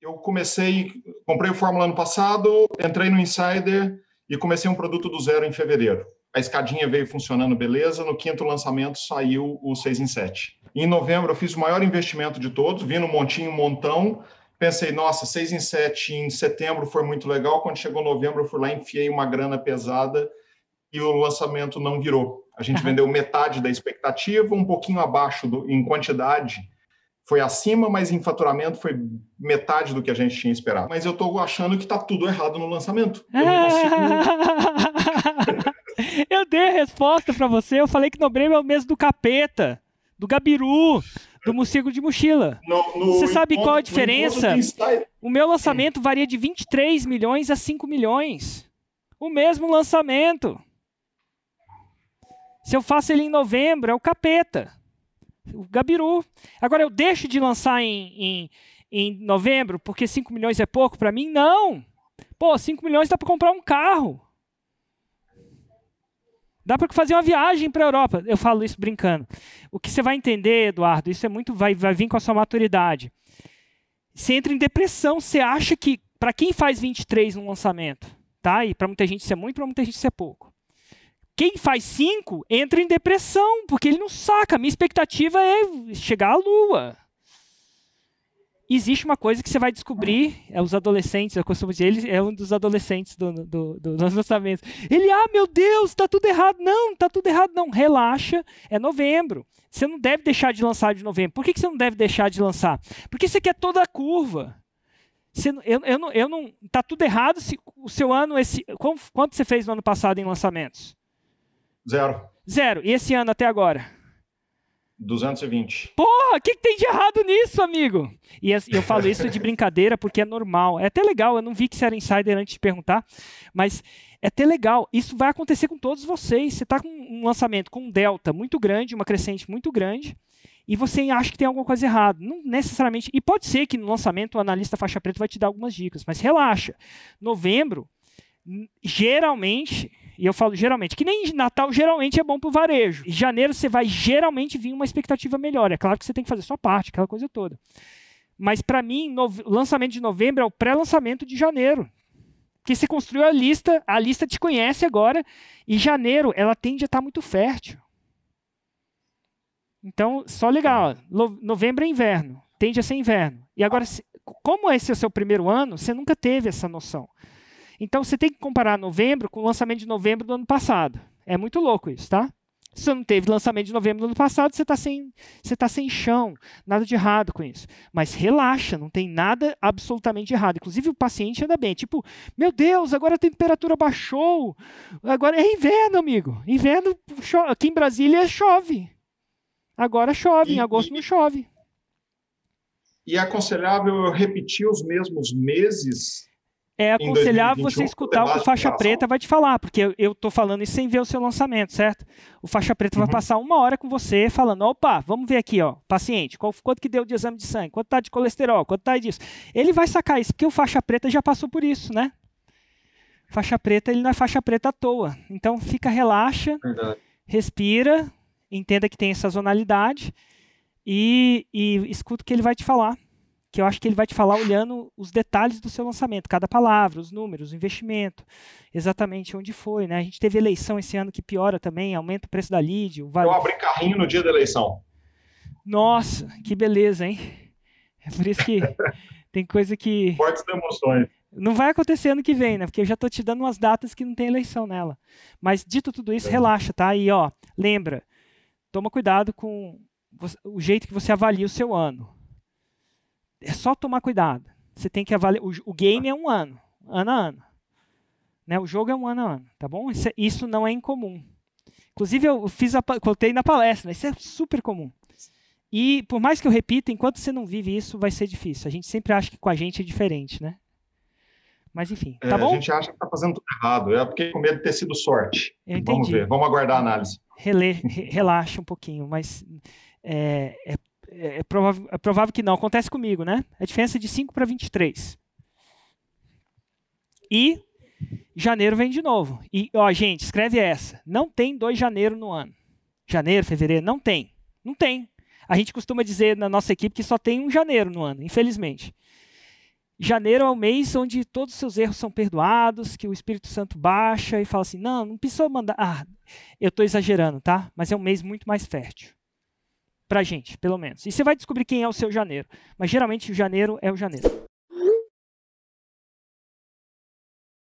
Eu comecei, comprei o Fórmula ano passado, entrei no Insider e comecei um produto do zero em fevereiro. A escadinha veio funcionando beleza, no quinto lançamento saiu o 6 em 7. Em novembro eu fiz o maior investimento de todos, vi no montinho um montão, pensei, nossa, 6 em 7 em setembro foi muito legal, quando chegou novembro eu fui lá, enfiei uma grana pesada e o lançamento não virou. A gente uhum. vendeu metade da expectativa, um pouquinho abaixo do, em quantidade, foi acima, mas em faturamento foi metade do que a gente tinha esperado. Mas eu estou achando que está tudo errado no lançamento. Eu não consigo... eu dei a resposta para você, eu falei que novembro é o mês do capeta, do gabiru, do morcego de mochila. No, no você sabe encontro, qual a diferença? O meu lançamento varia de 23 milhões a 5 milhões. O mesmo lançamento. Se eu faço ele em novembro, é o capeta o Gabiru. Agora, eu deixo de lançar em, em, em novembro porque 5 milhões é pouco para mim? Não! Pô, 5 milhões dá para comprar um carro. Dá para fazer uma viagem para a Europa. Eu falo isso brincando. O que você vai entender, Eduardo, isso é muito vai, vai vir com a sua maturidade. Você entra em depressão, você acha que para quem faz 23 no lançamento, tá? E para muita gente isso é muito, para muita gente isso é pouco. Quem faz cinco entra em depressão, porque ele não saca. Minha expectativa é chegar à lua. Existe uma coisa que você vai descobrir, é os adolescentes, eu costumo dizer, ele é um dos adolescentes do, do, do, dos lançamentos. Ele, ah, meu Deus, está tudo errado. Não, está tudo errado, não. Relaxa, é novembro. Você não deve deixar de lançar de novembro. Por que, que você não deve deixar de lançar? Porque você quer toda a curva. Você, eu, eu, não, eu não. Tá tudo errado se o seu ano. Esse, quanto você fez no ano passado em lançamentos? Zero. Zero. E esse ano até agora? 220. Porra, o que, que, tem de errado nisso, amigo? E eu falo isso de brincadeira porque é normal. É até legal, eu não vi que você era insider antes de perguntar, mas é até legal. Isso vai acontecer com todos vocês. Você está com um lançamento com um delta muito grande, uma crescente muito grande, e você acha que tem alguma coisa errada. Não necessariamente. E pode ser que no lançamento o analista faixa preta vai te dar algumas dicas, mas relaxa. Novembro, geralmente e eu falo geralmente, que nem Natal geralmente é bom para o varejo. Em janeiro você vai geralmente vir uma expectativa melhor. É claro que você tem que fazer sua parte, aquela coisa toda. Mas para mim, o lançamento de novembro é o pré-lançamento de janeiro. Porque você construiu a lista, a lista te conhece agora, e janeiro ela tende a estar tá muito fértil. Então, só legal. Novembro é inverno, tende a ser inverno. E agora, como esse é o seu primeiro ano, você nunca teve essa noção. Então você tem que comparar novembro com o lançamento de novembro do ano passado. É muito louco isso, tá? Se você não teve lançamento de novembro do ano passado, você está sem, você tá sem chão. Nada de errado com isso. Mas relaxa, não tem nada absolutamente errado. Inclusive o paciente anda bem. Tipo, meu Deus, agora a temperatura baixou. Agora é inverno, amigo. Inverno, aqui em Brasília chove. Agora chove, em agosto não chove. E é aconselhável repetir os mesmos meses é aconselhável você escutar o que o faixa preta vai te falar, porque eu estou falando isso sem ver o seu lançamento, certo? O faixa preta uhum. vai passar uma hora com você falando, opa, vamos ver aqui, ó, paciente, qual, quanto que deu de exame de sangue, quanto tá de colesterol, quanto tá disso. Ele vai sacar isso, porque o faixa preta já passou por isso, né? Faixa preta, ele não é faixa preta à toa. Então fica, relaxa, Verdade. respira, entenda que tem sazonalidade e, e escuta o que ele vai te falar que eu acho que ele vai te falar olhando os detalhes do seu lançamento, cada palavra, os números, o investimento, exatamente onde foi, né? A gente teve eleição esse ano que piora também, aumenta o preço da lead. O Eu abri carrinho no dia da eleição. Nossa, que beleza, hein? É por isso que tem coisa que... Fortes emoções. Não vai acontecer ano que vem, né? Porque eu já tô te dando umas datas que não tem eleição nela. Mas dito tudo isso, é. relaxa, tá? E ó, lembra, toma cuidado com o jeito que você avalia o seu ano é só tomar cuidado. Você tem que avaliar. O, o game é um ano, ano a ano. Né? O jogo é um ano a ano, tá bom? Isso, é, isso não é incomum. Inclusive, eu fiz a, contei na palestra, isso é super comum. E por mais que eu repita, enquanto você não vive isso, vai ser difícil. A gente sempre acha que com a gente é diferente, né? Mas enfim, tá é, bom? A gente acha que tá fazendo tudo errado, é porque com medo de ter sido sorte. Eu entendi. Vamos ver, vamos aguardar a análise. Relê, relaxa um pouquinho, mas é, é é, é, provável, é provável que não. Acontece comigo, né? A diferença é de 5 para 23. E janeiro vem de novo. E, ó, gente, escreve essa. Não tem 2 de janeiro no ano. Janeiro, fevereiro, não tem. Não tem. A gente costuma dizer na nossa equipe que só tem um janeiro no ano, infelizmente. janeiro é o mês onde todos os seus erros são perdoados, que o Espírito Santo baixa e fala assim: não, não precisa mandar. Ah, eu estou exagerando, tá? Mas é um mês muito mais fértil. Pra gente, pelo menos. E você vai descobrir quem é o seu janeiro. Mas geralmente o janeiro é o janeiro.